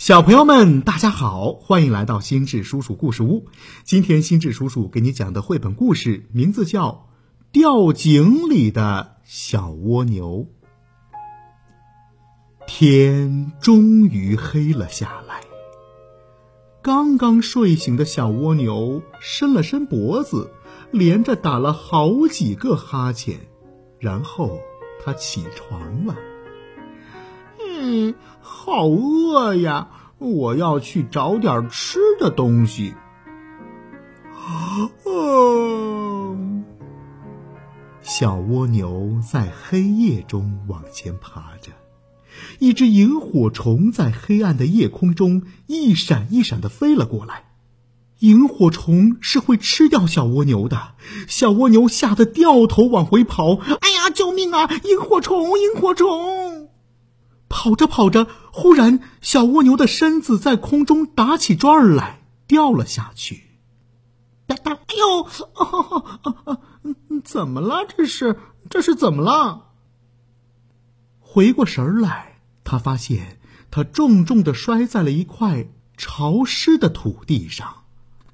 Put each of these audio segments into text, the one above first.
小朋友们，大家好，欢迎来到心智叔叔故事屋。今天心智叔叔给你讲的绘本故事名字叫《掉井里的小蜗牛》。天终于黑了下来，刚刚睡醒的小蜗牛伸了伸脖子，连着打了好几个哈欠，然后它起床了。嗯，好饿呀！我要去找点吃的东西。嗯，小蜗牛在黑夜中往前爬着，一只萤火虫在黑暗的夜空中一闪一闪的飞了过来。萤火虫是会吃掉小蜗牛的，小蜗牛吓得掉头往回跑。哎呀，救命啊！萤火虫，萤火虫！跑着跑着，忽然小蜗牛的身子在空中打起转儿来，掉了下去。哒哒！哎呦，啊啊啊！怎么了？这是这是怎么了？回过神来，他发现他重重的摔在了一块潮湿的土地上。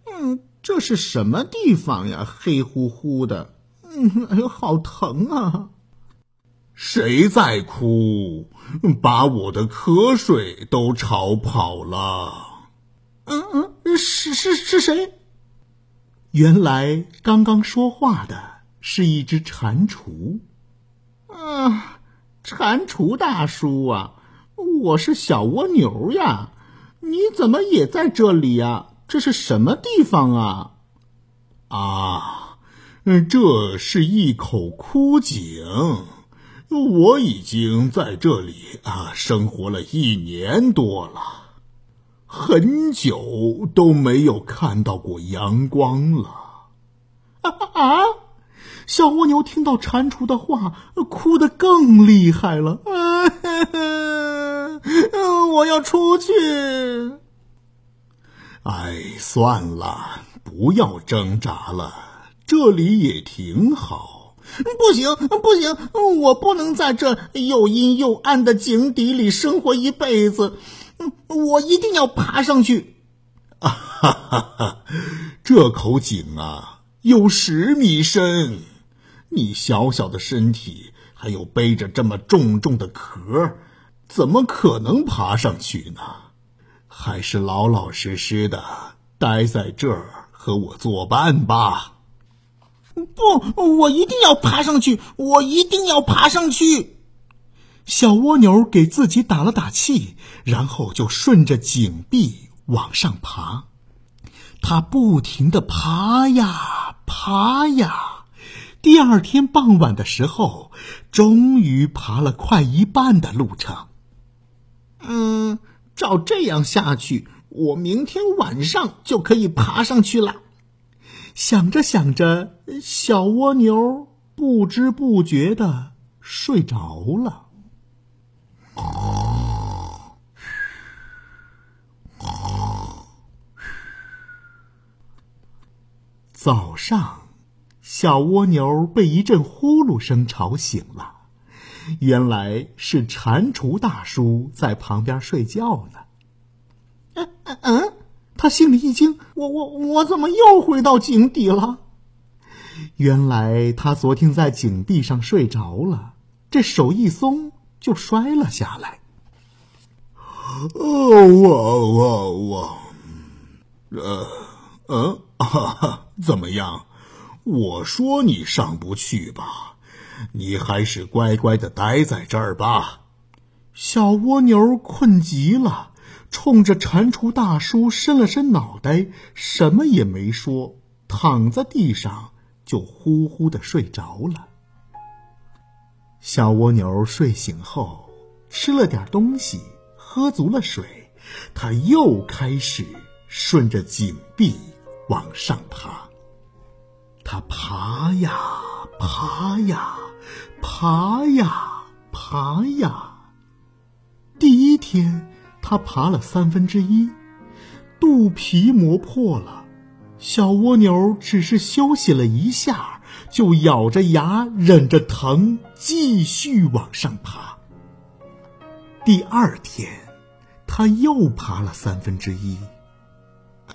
嗯，这是什么地方呀？黑乎乎的。嗯，哎呦，好疼啊！谁在哭？把我的瞌睡都吵跑了。嗯嗯，是是是谁？原来刚刚说话的是一只蟾蜍。啊，蟾蜍大叔啊，我是小蜗牛呀，你怎么也在这里呀？这是什么地方啊？啊，这是一口枯井。我已经在这里啊生活了一年多了，很久都没有看到过阳光了。啊！小蜗牛听到蟾蜍的话，哭得更厉害了。啊！我要出去。哎，算了，不要挣扎了，这里也挺好。不行，不行，我不能在这又阴又暗的井底里生活一辈子。我一定要爬上去。哈哈哈！这口井啊，有十米深，你小小的身体还有背着这么重重的壳，怎么可能爬上去呢？还是老老实实的待在这儿和我作伴吧。不，我一定要爬上去！我一定要爬上去！小蜗牛给自己打了打气，然后就顺着井壁往上爬。它不停的爬呀爬呀，第二天傍晚的时候，终于爬了快一半的路程。嗯，照这样下去，我明天晚上就可以爬上去了。想着想着，小蜗牛不知不觉的睡着了。早上，小蜗牛被一阵呼噜声吵醒了，原来是蟾蜍大叔在旁边睡觉呢。嗯嗯嗯。他心里一惊，我我我怎么又回到井底了？原来他昨天在井壁上睡着了，这手一松就摔了下来。哦我我我，呃嗯啊，怎么样？我说你上不去吧，你还是乖乖的待在这儿吧。小蜗牛困极了。冲着蟾蜍大叔伸了伸脑袋，什么也没说，躺在地上就呼呼的睡着了。小蜗牛睡醒后，吃了点东西，喝足了水，它又开始顺着井壁往上爬。它爬呀爬呀，爬呀爬呀。第一天。他爬了三分之一，肚皮磨破了。小蜗牛只是休息了一下，就咬着牙忍着疼继续往上爬。第二天，他又爬了三分之一。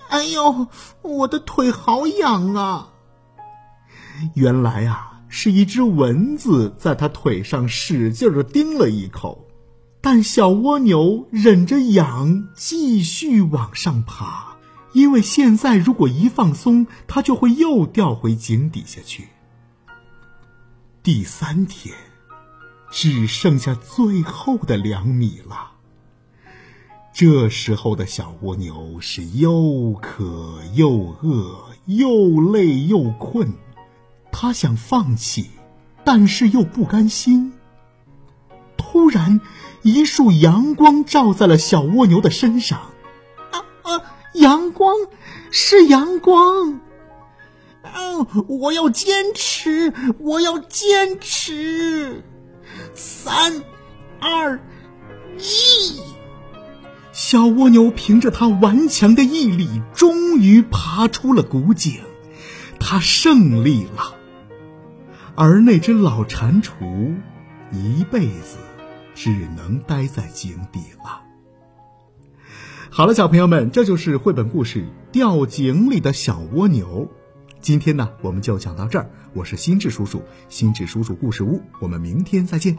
哎呦，我的腿好痒啊！原来啊，是一只蚊子在他腿上使劲的叮了一口，但小蜗牛忍着痒，继续往上爬，因为现在如果一放松，它就会又掉回井底下去。第三天，只剩下最后的两米了。这时候的小蜗牛是又渴又饿，又累又困，它想放弃，但是又不甘心。突然，一束阳光照在了小蜗牛的身上，啊啊！阳光，是阳光！嗯，我要坚持，我要坚持。三、二、一，小蜗牛凭着它顽强的毅力，终于爬出了古井，它胜利了。而那只老蟾蜍，一辈子只能待在井底了。好了，小朋友们，这就是绘本故事《掉井里的小蜗牛》。今天呢，我们就讲到这儿。我是心智叔叔，心智叔叔故事屋，我们明天再见。